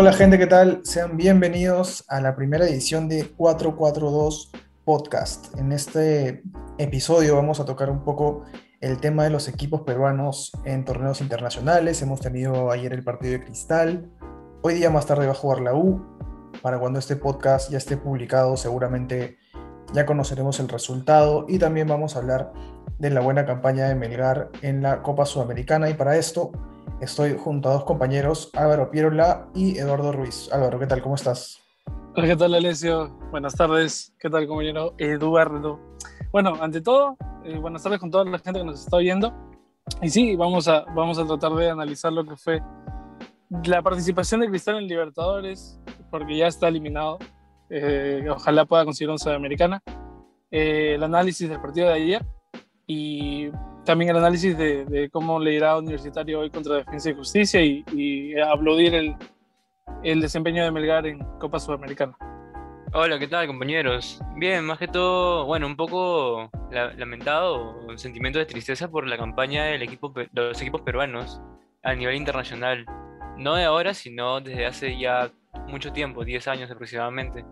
Hola gente, ¿qué tal? Sean bienvenidos a la primera edición de 442 Podcast. En este episodio vamos a tocar un poco el tema de los equipos peruanos en torneos internacionales. Hemos tenido ayer el partido de Cristal. Hoy día más tarde va a jugar la U. Para cuando este podcast ya esté publicado seguramente ya conoceremos el resultado y también vamos a hablar de la buena campaña de Melgar en la Copa Sudamericana y para esto estoy junto a dos compañeros, Álvaro Pierola y Eduardo Ruiz. Álvaro, ¿qué tal? ¿Cómo estás? Hola, ¿qué tal Alessio? Buenas tardes. ¿Qué tal compañero Eduardo? Bueno, ante todo, eh, buenas tardes con toda la gente que nos está viendo. Y sí, vamos a, vamos a tratar de analizar lo que fue la participación de Cristal en Libertadores, porque ya está eliminado eh, ojalá pueda conseguir un Sudamericana, eh, el análisis del partido de ayer y también el análisis de, cómo le irá a Universitario hoy contra Defensa y Justicia y, y aplaudir el, el desempeño de Melgar en Copa Sudamericana. Hola, ¿qué tal compañeros? Bien, más que todo, bueno, un poco lamentado, un sentimiento de tristeza por la campaña del equipo, de los equipos peruanos a nivel internacional. No de ahora, sino desde hace ya mucho tiempo, 10 años aproximadamente.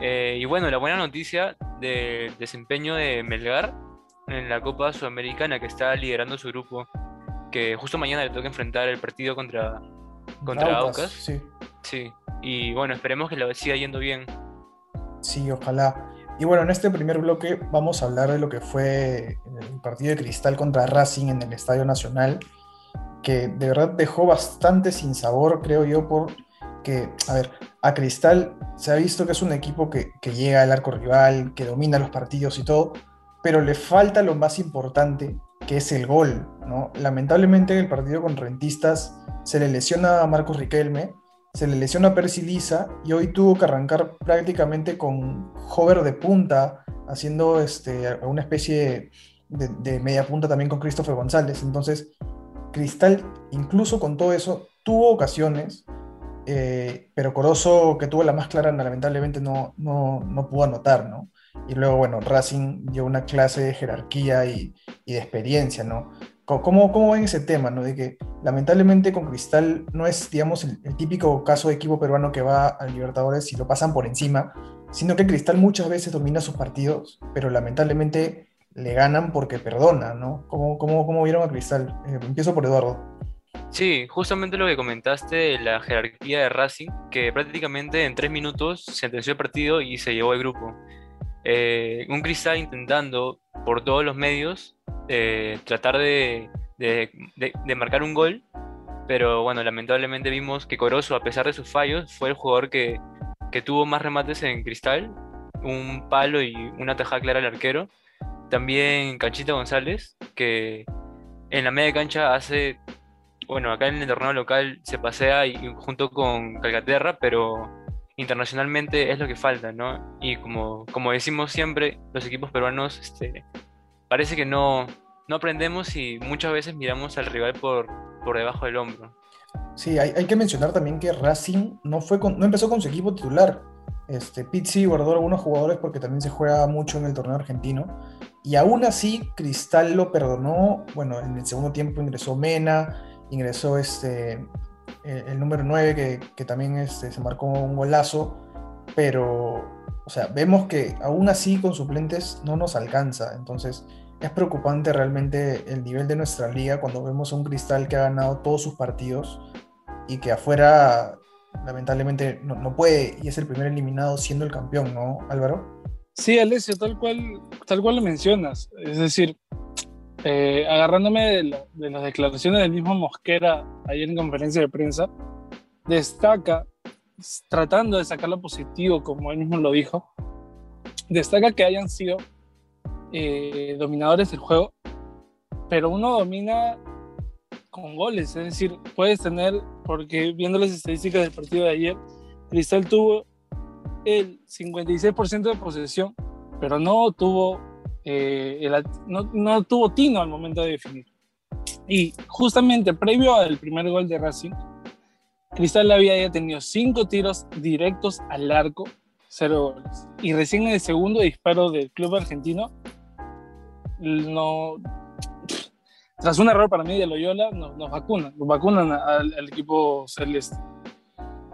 Eh, y bueno, la buena noticia del desempeño de Melgar en la Copa Sudamericana que está liderando su grupo, que justo mañana le toca enfrentar el partido contra, contra Aucas. Sí. sí. Y bueno, esperemos que le siga yendo bien. Sí, ojalá. Y bueno, en este primer bloque vamos a hablar de lo que fue el partido de Cristal contra Racing en el Estadio Nacional, que de verdad dejó bastante sin sabor, creo yo, por que, a ver, a Cristal se ha visto que es un equipo que, llega al arco rival, que domina los partidos y todo, pero le falta lo más importante, que es el gol, ¿no? Lamentablemente en el partido con Rentistas se le lesiona a Marcos Riquelme, se le lesiona a Percy Lisa y hoy tuvo que arrancar prácticamente con hover de punta, haciendo este, una especie de, media punta también con Christopher González. Entonces, Cristal, incluso con todo eso, tuvo ocasiones, eh, pero Corozo, que tuvo la más clara, lamentablemente no, no, no, pudo anotar, ¿no? Y luego, bueno, Racing dio una clase de jerarquía y, y de experiencia, ¿no? ¿Cómo, ¿Cómo, ven ese tema, ¿no? De que lamentablemente con Cristal no es, digamos, el, típico caso de equipo peruano que va a Libertadores y lo pasan por encima, sino que Cristal muchas veces domina sus partidos, pero lamentablemente le ganan porque perdona, ¿no? ¿Cómo, cómo, cómo vieron a Cristal? Eh, empiezo por Eduardo. Sí, justamente lo que comentaste de la jerarquía de Racing, que prácticamente en tres minutos sentenció el partido y se llevó el grupo. Eh, un Cristal intentando por todos los medios eh, tratar de, marcar un gol, pero bueno, lamentablemente vimos que Corozo, a pesar de sus fallos, fue el jugador que, tuvo más remates en Cristal, un palo y una tajada clara al arquero. También Canchita González, que en la media cancha hace bueno, acá en el torneo local se pasea y, junto con Calcaterra, pero internacionalmente es lo que falta, ¿no? Y como, como decimos siempre, los equipos peruanos este, parece que no, no aprendemos y muchas veces miramos al rival por, por debajo del hombro. Sí, hay, hay que mencionar también que Racing no, fue no empezó con su equipo titular. Este, Pizzi guardó algunos jugadores porque también se juega mucho en el torneo argentino. Y aún así, Cristal lo perdonó. Bueno, en el segundo tiempo ingresó Mena, ingresó este, el, número 9 que, también este, se marcó un golazo, pero o sea, vemos que aún así con suplentes no nos alcanza, entonces es preocupante realmente el nivel de nuestra liga cuando vemos un Cristal que ha ganado todos sus partidos y que afuera lamentablemente no, no puede y es el primer eliminado siendo el campeón, ¿no, Álvaro? Sí, Alessio, tal cual, tal cual lo mencionas. Es decir, eh, agarrándome de, las declaraciones del mismo Mosquera ayer en conferencia de prensa, destaca, tratando de sacar lo positivo, como él mismo lo dijo, destaca que hayan sido eh, dominadores del juego, pero uno domina con goles, es decir, puedes tener, porque viendo las estadísticas del partido de ayer, Cristal tuvo el 56% de posesión, pero no tuvo eh, no, tuvo tino al momento de definir. Y justamente previo al primer gol de Racing, Cristal había ya tenido cinco tiros directos al arco, cero goles. Y recién en el segundo disparo del club argentino, no, tras un error para mí de Loyola, nos, nos vacunan, nos vacunan al, equipo celeste.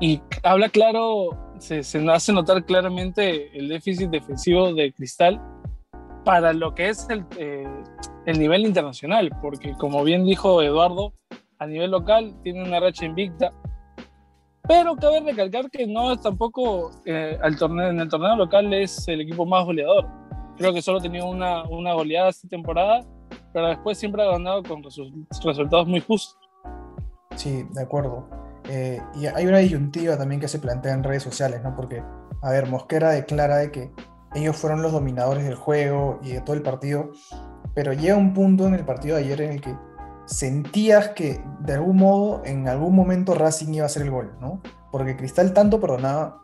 Y habla claro, se, se hace notar claramente el déficit defensivo de Cristal para lo que es el, eh, el nivel internacional, porque como bien dijo Eduardo, a nivel local tiene una racha invicta, pero cabe recalcar que no es tampoco eh, al torneo, en el torneo local es el equipo más goleador. Creo que solo tenía una, una goleada esta temporada, pero después siempre ha ganado con resultados muy justos. Sí, de acuerdo. Eh, y hay una disyuntiva también que se plantea en redes sociales, ¿no? Porque, a ver, Mosquera declara de que ellos fueron los dominadores del juego y de todo el partido, pero llega un punto en el partido de ayer en el que sentías que de algún modo, en algún momento Racing iba a hacer el gol, ¿no? Porque Cristal tanto perdonaba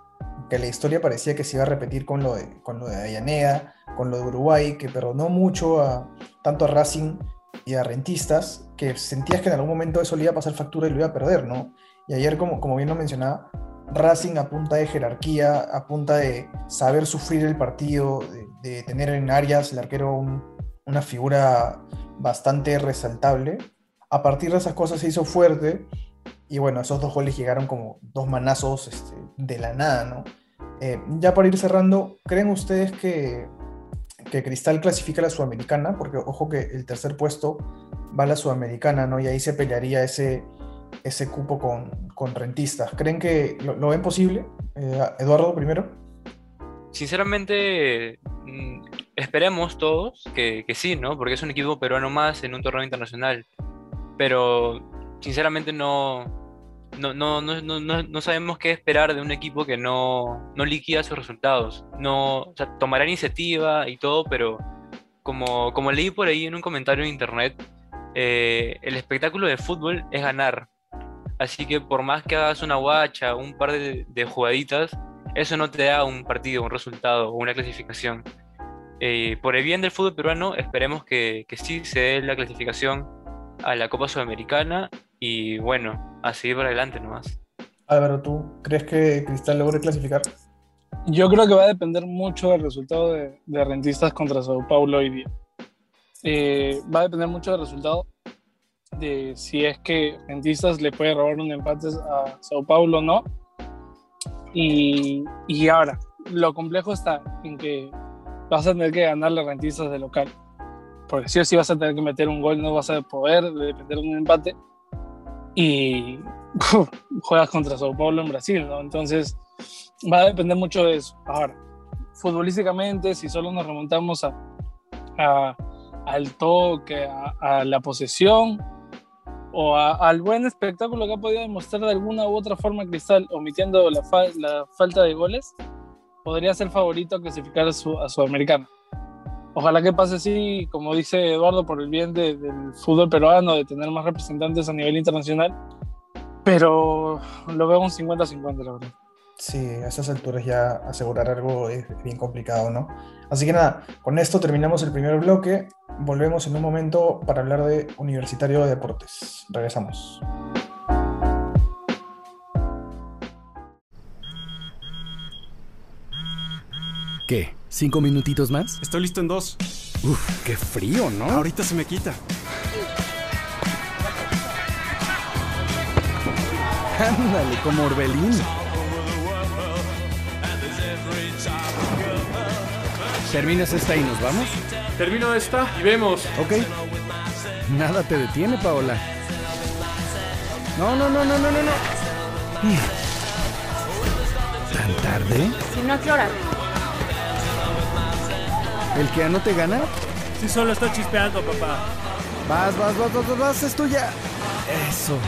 que la historia parecía que se iba a repetir con lo de, con lo de Ayaneda, con lo de Uruguay, que perdonó mucho a, tanto a Racing y a Rentistas, que sentías que en algún momento eso le iba a pasar factura y lo iba a perder, ¿no? Y ayer, como, como bien lo mencionaba, Racing a punta de jerarquía, a punta de saber sufrir el partido, de, tener en áreas el arquero una figura bastante resaltable. A partir de esas cosas se hizo fuerte y bueno, esos dos goles llegaron como dos manazos este, de la nada, ¿no? Eh, ya para ir cerrando, ¿creen ustedes que, que Cristal clasifica a la Sudamericana? Porque ojo que el tercer puesto va a la Sudamericana, ¿no? Y ahí se pelearía ese, ese cupo con, con rentistas. ¿Creen que lo, ven posible? Eh, Eduardo, primero. Sinceramente, mm, esperemos todos que, que, sí, ¿no? Porque es un equipo peruano más en un torneo internacional. Pero, sinceramente, no, no, no, no, no, sabemos qué esperar de un equipo que no, no liquida sus resultados. No, o sea, tomará iniciativa y todo, pero como, como leí por ahí en un comentario en internet, eh, el espectáculo de fútbol es ganar, Así que por más que hagas una guacha, un par de, jugaditas, eso no te da un partido, un resultado o una clasificación. Eh, por el bien del fútbol peruano, esperemos que, que, sí se dé la clasificación a la Copa Sudamericana y bueno, a seguir por adelante nomás. Álvaro, ¿tú crees que Cristal logre clasificar? Yo creo que va a depender mucho del resultado de, Rentistas contra Sao Paulo hoy día. Eh, va a depender mucho del resultado de si es que Rentistas le puede robar un empate a Sao Paulo o no. Y, y, ahora, lo complejo está en que vas a tener que ganarle Rentistas de local. Porque si o sí vas a tener que meter un gol, no vas a poder depender de un empate. Y juegas contra Sao Paulo en Brasil, ¿no? Entonces va a depender mucho de eso. Ahora, futbolísticamente, si solo nos remontamos a, al toque, a la posesión, o al buen espectáculo que ha podido demostrar de alguna u otra forma Cristal, omitiendo la, la falta de goles, podría ser favorito a clasificar a, su, a Sudamericana. Ojalá que pase así, como dice Eduardo, por el bien del fútbol peruano, de tener más representantes a nivel internacional, pero lo veo un 50-50, la verdad. Sí, a esas alturas ya asegurar algo es bien complicado, ¿no? Así que nada, con esto terminamos el primer bloque. Volvemos en un momento para hablar de Universitario de Deportes. Regresamos. ¿Qué? ¿Cinco minutitos más? Estoy listo en dos. Uf, qué frío, ¿no? Ahorita se me quita. Ándale, como Orbelín. ¿Terminas esta y nos vamos? Termino esta y vemos. Ok. Nada te detiene, Paola. No, no, no, no, no, no, no. ¿Tan tarde? Si no, ¿qué ¿El que no te gana? Si solo está chispeando, papá. Vas, vas, vas, vas, vas, es tuya. Eso.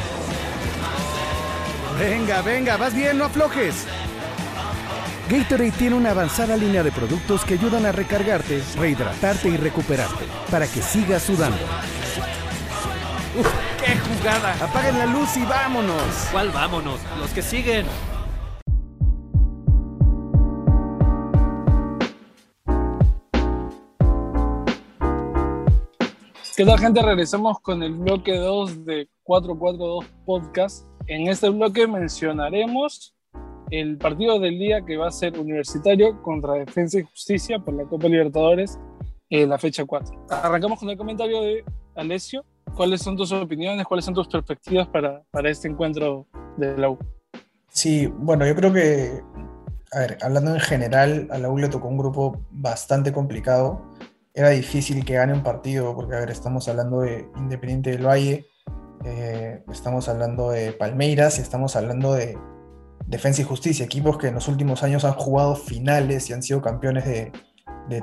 Venga, venga, vas bien, no aflojes. Gatorade tiene una avanzada línea de productos que ayudan a recargarte, rehidratarte y recuperarte para que sigas sudando. ¡Uf! ¡Qué jugada! Apaguen la luz y vámonos. ¿Cuál vámonos? Los que siguen. ¿Qué tal gente? Regresamos con el bloque 2 de 442 Podcast. En este bloque mencionaremos el partido del día que va a ser universitario contra Defensa y Justicia por la Copa Libertadores en la fecha 4. Arrancamos con el comentario de Alessio. ¿Cuáles son tus opiniones? ¿Cuáles son tus perspectivas para, para este encuentro de la U? Sí, bueno, yo creo que, hablando en general, a la U le tocó un grupo bastante complicado. Era difícil que gane un partido, porque, a ver, estamos hablando de Independiente del Valle, eh, estamos hablando de Palmeiras y estamos hablando de Defensa y Justicia, equipos que en los últimos años han jugado finales y han sido campeones de,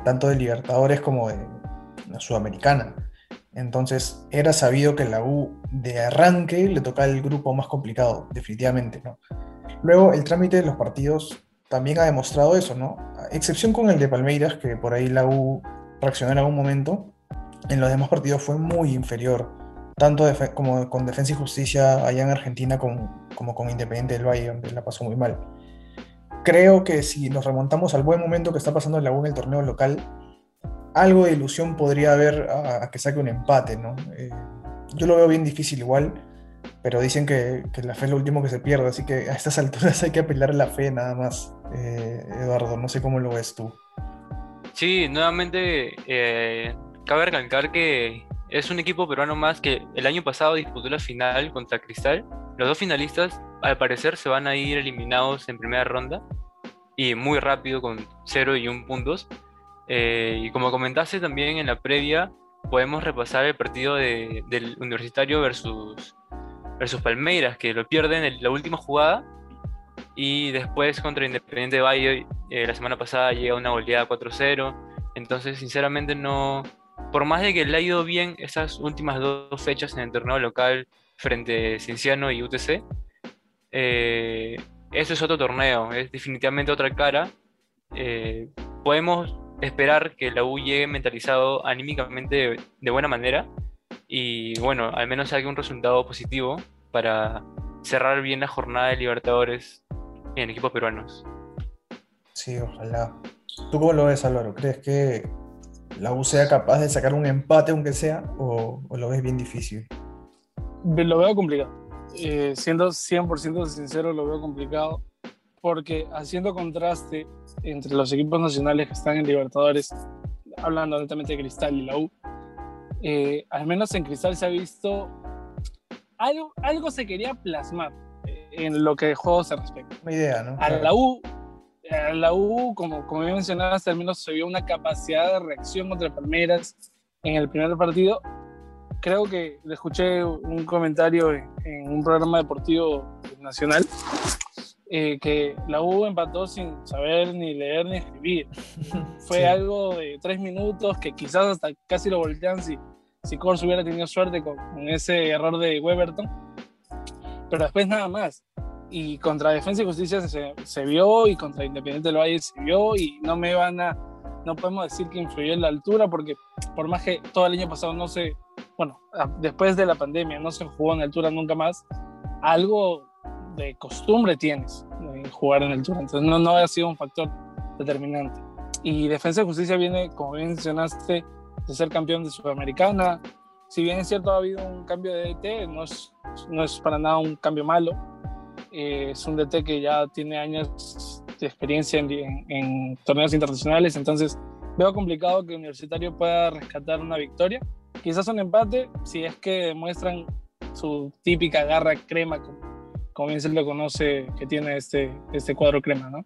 tanto de Libertadores como de Sudamericana. Entonces era sabido que la U de arranque le tocaba el grupo más complicado, definitivamente, ¿no? Luego el trámite de los partidos también ha demostrado eso, ¿no? Excepción con el de Palmeiras, que por ahí la U reaccionó en algún momento, en los demás partidos fue muy inferior, tanto como con Defensa y Justicia allá en Argentina como, como con Independiente del Valle, donde la pasó muy mal. Creo que si nos remontamos al buen momento que está pasando la U en el torneo local, algo de ilusión podría haber a, que saque un empate, ¿no? Eh, yo lo veo bien difícil igual, pero dicen que, la fe es lo último que se pierde, así que a estas alturas hay que apelar a la fe nada más. Eh, Eduardo, no sé cómo lo ves tú. Sí, nuevamente eh, cabe recalcar que es un equipo peruano más que el año pasado disputó la final contra Cristal. Los dos finalistas, al parecer, se van a ir eliminados en primera ronda y muy rápido con 0 y 1 puntos. Eh, y como comentaste también en la previa, podemos repasar el partido del Universitario versus, versus Palmeiras, que lo pierden en la última jugada. Y después contra Independiente de Valle, eh, la semana pasada llega una goleada 4-0. Entonces, sinceramente, no. Por más de que le ha ido bien esas últimas dos fechas en el torneo local frente a Cinciano y UTC, eh, eso es otro torneo, es definitivamente otra cara. podemos esperar que la U llegue mentalizado anímicamente de, buena manera y bueno, al menos haga un resultado positivo para cerrar bien la jornada de Libertadores en equipos peruanos. Sí, ojalá. ¿Tú cómo lo ves, Álvaro? ¿Crees que la U sea capaz de sacar un empate, aunque sea, o, lo ves bien difícil? Lo veo complicado. Eh, siendo 100% sincero, lo veo complicado porque haciendo contraste entre los equipos nacionales que están en Libertadores, hablando netamente de Cristal y la U, eh, al menos en Cristal se ha visto algo, algo se quería plasmar eh, en lo que de juego se respecta. Una idea, ¿no? A la U, la U como, como bien mencionaste, al menos se vio una capacidad de reacción contra Palmeiras en el primer partido. Creo que le escuché un comentario en un programa deportivo nacional eh, que la U empató sin saber ni leer ni escribir. Fue algo de tres minutos que quizás hasta casi lo voltean si, si Kors hubiera tenido suerte con, ese error de Weberton. Pero después nada más. Y contra Defensa y Justicia se, se vio y contra Independiente del Valle se vio y no me van a, no podemos decir que influyó en la altura porque por más que todo el año pasado no se, bueno, después de la pandemia no se jugó en altura nunca más, algo de costumbre tienes en jugar en el Tour. Entonces no, no ha sido un factor determinante. Y Defensa de Justicia viene, como bien mencionaste, de ser campeón de Sudamericana. Si bien es cierto, ha habido un cambio de DT, no es, no es para nada un cambio malo. Eh, es un DT que ya tiene años de experiencia en, torneos internacionales, entonces veo complicado que Universitario pueda rescatar una victoria. Quizás un empate, si es que demuestran su típica garra crema como como bien se lo conoce, que tiene este, este cuadro crema, ¿no?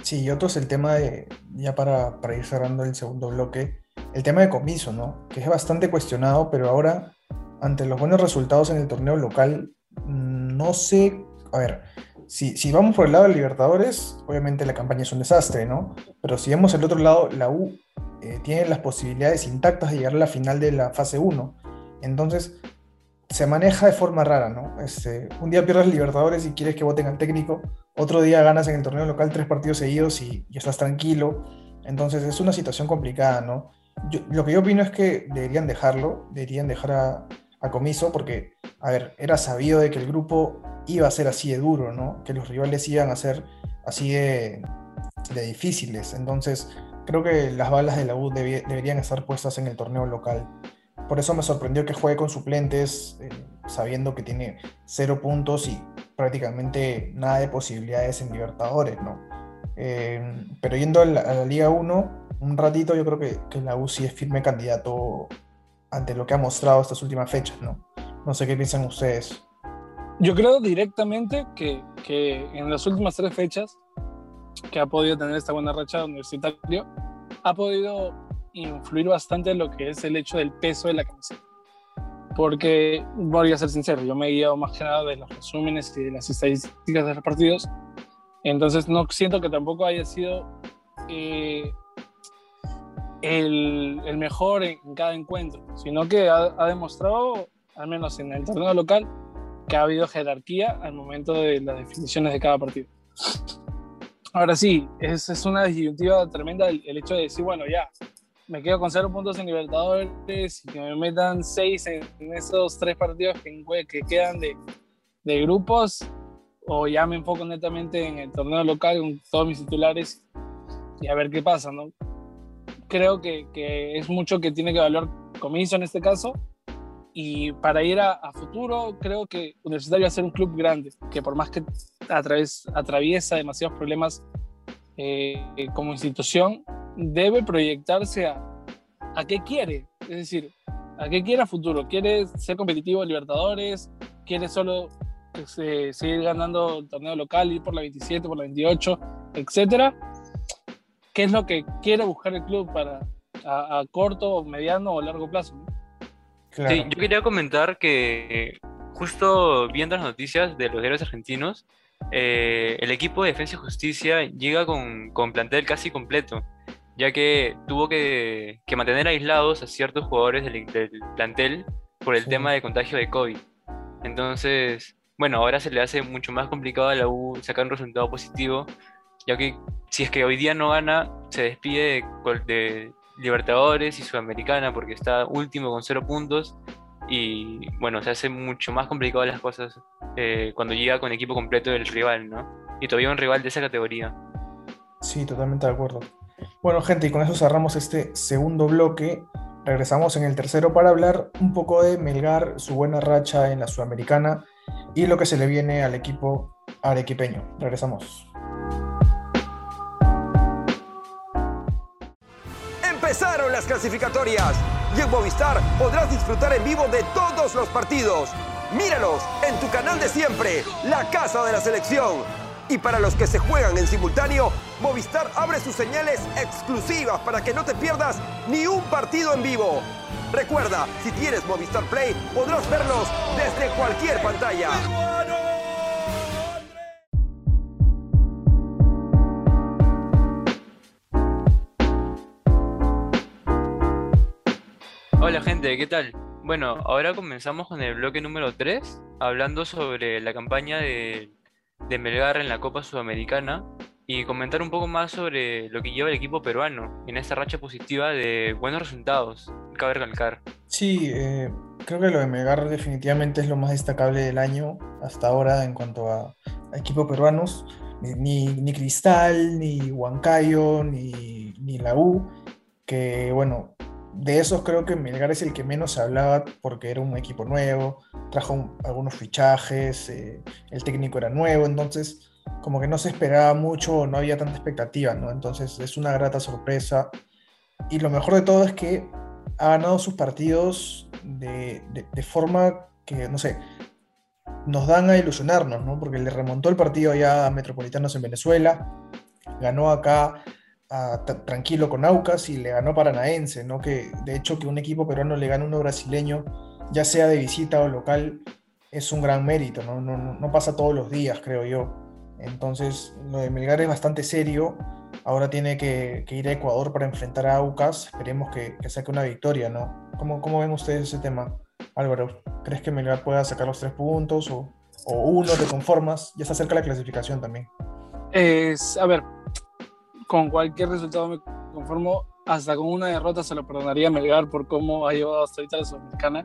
Sí, y otro es el tema de, ya para, para ir cerrando el segundo bloque, el tema de comiso, ¿no? Que es bastante cuestionado, pero ahora, ante los buenos resultados en el torneo local, no sé, a ver, si, si vamos por el lado de Libertadores, obviamente la campaña es un desastre, ¿no? Pero si vemos el otro lado, la U eh, tiene las posibilidades intactas de llegar a la final de la fase 1. Entonces, se maneja de forma rara, ¿no? Este, un día pierdes Libertadores y quieres que voten al técnico, otro día ganas en el torneo local tres partidos seguidos y, estás tranquilo. Entonces es una situación complicada, ¿no? lo que yo opino es que deberían dejarlo, deberían dejar a, Comiso, porque, a ver, era sabido de que el grupo iba a ser así de duro, ¿no? Que los rivales iban a ser así de, difíciles. Entonces, creo que las balas de la U deberían estar puestas en el torneo local. Por eso me sorprendió que juegue con suplentes, eh, sabiendo que tiene cero puntos y prácticamente nada de posibilidades en Libertadores, ¿no? Eh, pero yendo a la, Liga 1, un ratito yo creo que, que, la UCI es firme candidato ante lo que ha mostrado estas últimas fechas, ¿no? No sé qué piensan ustedes. Yo creo directamente que, que en las últimas tres fechas que ha podido tener esta buena racha universitario, ha podido influir bastante en lo que es el hecho del peso de la camiseta. Porque, voy a ser sincero, yo me he guiado más que nada de los resúmenes y de las estadísticas de los partidos. Entonces, no siento que tampoco haya sido eh, el, el, mejor en cada encuentro, sino que ha, ha, demostrado, al menos en el torneo local, que ha habido jerarquía al momento de las definiciones de cada partido. Ahora sí, es, es una disyuntiva tremenda el, el, hecho de decir, bueno, ya, me quedo con cero puntos en Libertadores y que me metan seis en, en esos tres partidos que, que quedan de, de, grupos, o ya me enfoco netamente en el torneo local con todos mis titulares y a ver qué pasa, ¿no? Creo que, que es mucho que tiene que valorar Comiso en este caso, y para ir a, a, futuro, creo que Universitario va a ser un club grande, que por más que a través, atraviesa demasiados problemas eh, como institución, debe proyectarse a, a qué quiere. Es decir, a qué quiere a futuro. ¿Quiere ser competitivo en Libertadores? ¿Quiere solo eh, seguir ganando el torneo local, ir por la 27, por la 28, etcétera? ¿Qué es lo que quiere buscar el club para a, a corto, mediano o largo plazo? ¿no? Claro. Sí, yo quería comentar que justo viendo las noticias de los diarios argentinos, eh, el equipo de Defensa y Justicia llega con, con plantel casi completo, ya que tuvo que, que, mantener aislados a ciertos jugadores del, del plantel por el sí. tema de contagio de COVID. Entonces, bueno, ahora se le hace mucho más complicado a la U sacar un resultado positivo, ya que si es que hoy día no gana, se despide de, de Libertadores y Sudamericana porque está último con cero puntos y bueno, se hace mucho más complicado las cosas eh, cuando llega con equipo completo del rival, ¿no? Y todavía un rival de esa categoría. Sí, totalmente de acuerdo. Bueno, gente, y con eso cerramos este segundo bloque. Regresamos en el tercero para hablar un poco de Melgar, su buena racha en la Sudamericana y lo que se le viene al equipo arequipeño. Regresamos. Empezaron las clasificatorias y en Movistar podrás disfrutar en vivo de todos los partidos. Míralos en tu canal de siempre, la casa de la selección. Y para los que se juegan en simultáneo, Movistar abre sus señales exclusivas para que no te pierdas ni un partido en vivo. Recuerda, si tienes Movistar Play, podrás verlos desde cualquier pantalla. Gente, ¿qué tal? Bueno, ahora comenzamos con el bloque número 3, hablando sobre la campaña de, Melgar en la Copa Sudamericana y comentar un poco más sobre lo que lleva el equipo peruano en esta racha positiva de buenos resultados, cabe recalcar. Sí, eh, creo que lo de Melgar definitivamente es lo más destacable del año hasta ahora en cuanto a, a equipos peruanos. Ni, ni, Cristal, ni Huancayo, ni, ni la U, que bueno, de esos creo que Melgar es el que menos se hablaba porque era un equipo nuevo, trajo un, algunos fichajes, eh, el técnico era nuevo, entonces como que no se esperaba mucho, no había tanta expectativa, ¿no? Entonces es una grata sorpresa. Y lo mejor de todo es que ha ganado sus partidos de forma que, no sé, nos dan a ilusionarnos, ¿no? Porque le remontó el partido ya a Metropolitanos en Venezuela, ganó acá tranquilo con Aucas y le ganó Paranaense, ¿no? Que de hecho que un equipo peruano le gane a uno brasileño, ya sea de visita o local, es un gran mérito, ¿no? No, no, pasa todos los días, creo yo. Entonces, lo de Melgar es bastante serio. Ahora tiene que, ir a Ecuador para enfrentar a Aucas. Esperemos que, que saque una victoria, ¿no? ¿Cómo, ¿Cómo, ven ustedes ese tema, Álvaro? ¿Crees que Melgar pueda sacar los tres puntos o, uno te conformas? Ya está cerca la clasificación también. Es, a ver, con cualquier resultado me conformo. Hasta con una derrota se lo perdonaría a Melgar por cómo ha llevado hasta ahorita la Sudamericana.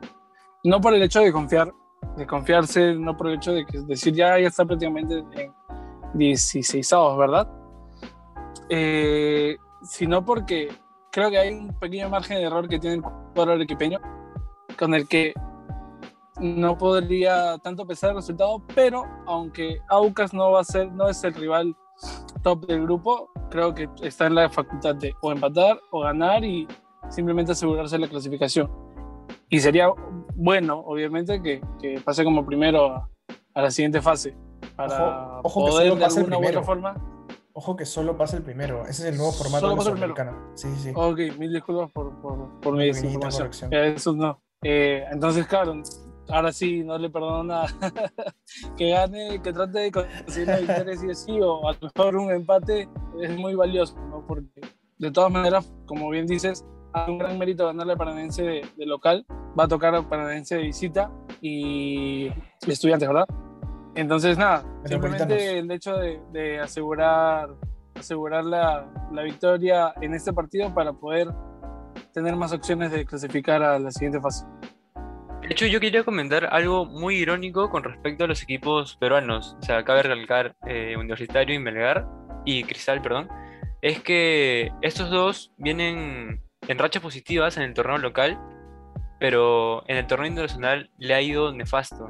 No por el hecho de confiar, de confiarse, no por el hecho de que, decir ya, ya está prácticamente en 16 avos, ¿verdad? Eh, sino porque creo que hay un pequeño margen de error que tiene el cuadro equipeño con el que no podría tanto pesar el resultado, pero aunque Aucas no va a ser, no es el rival top del grupo, creo que está en la facultad de o empatar o ganar y simplemente asegurarse la clasificación. Y sería bueno, obviamente, que, que pase como primero a, a la siguiente fase. Para Ojo- ojo poder de alguna u otra forma. Ojo que solo pasa el primero. Ese es el nuevo formato Solo de la. Sudamericana. Sí, sí. Ok, mil disculpas por, por, por mi desinformación. Eh, Eso no. Eh, entonces, claro, ahora sí, no le perdono nada. que gane, que trate de conseguir la victoria sí o sí, o a lo mejor un empate es muy valioso, ¿no? Porque de todas maneras, como bien dices, hay un gran mérito ganarle a Paranense de, de local. Va a tocar a Paranense de visita y estudiantes, ¿verdad? Entonces, nada, simplemente el hecho de, de asegurar, asegurar la, la victoria en este partido para poder tener más opciones de clasificar a la siguiente fase. De hecho, yo quería comentar algo muy irónico con respecto a los equipos peruanos. O sea, cabe recalcar eh, Universitario y Melgar, y Cristal, perdón. Es que estos dos vienen en rachas positivas en el torneo local, pero en el torneo internacional le ha ido nefasto.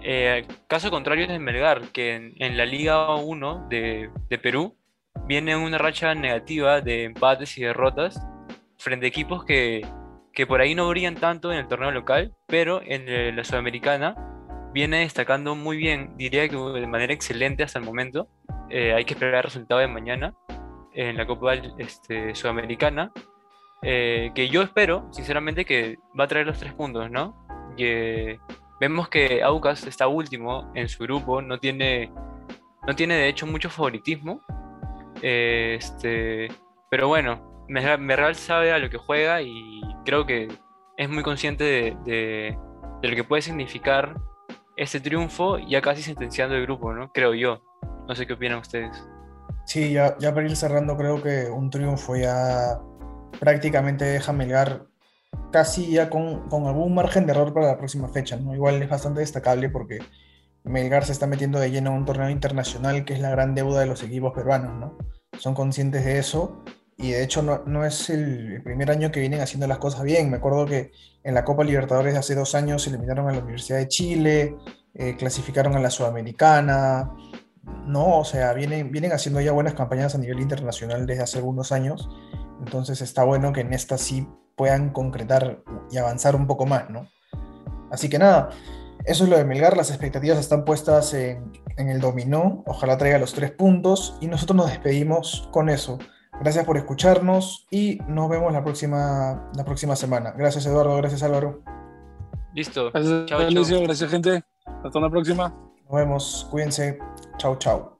Eh, caso contrario es de Melgar, que en, en la Liga 1 de, de Perú viene una racha negativa de empates y derrotas frente a equipos que, que por ahí no brillan tanto en el torneo local, pero en eh, la Sudamericana viene destacando muy bien, diría que de manera excelente hasta el momento. Eh, hay que esperar el resultado de mañana en la Copa este, Sudamericana, eh, que yo espero, sinceramente, que va a traer los tres puntos, ¿no? Y, eh, vemos que Aucas está último en su grupo, no tiene, no tiene de hecho mucho favoritismo, eh, este, pero bueno, Merreal sabe a lo que juega y creo que es muy consciente de, lo que puede significar este triunfo, ya casi sentenciando el grupo, ¿no? Creo yo. No sé qué opinan ustedes. Sí, ya, ya para ir cerrando, creo que un triunfo ya prácticamente deja a Melgar casi ya con, algún margen de error para la próxima fecha, ¿no? Igual es bastante destacable porque Melgar se está metiendo de lleno en un torneo internacional que es la gran deuda de los equipos peruanos, ¿no? Son conscientes de eso y de hecho no, es el, primer año que vienen haciendo las cosas bien. Me acuerdo que en la Copa Libertadores de hace dos años eliminaron a la Universidad de Chile, eh, clasificaron a la Sudamericana, no, o sea, vienen, vienen haciendo ya buenas campañas a nivel internacional desde hace algunos años, entonces está bueno que en esta sí puedan concretar y avanzar un poco más, ¿no? Así que nada, eso es lo de Melgar, las expectativas están puestas en, en el dominó, ojalá traiga los tres puntos y nosotros nos despedimos con eso. Gracias por escucharnos y nos vemos la próxima, la próxima semana. Gracias Eduardo, gracias Álvaro. Listo. Gracias, Chao, gracias, gente. Hasta la próxima. Nos vemos, cuídense. Chau, chau.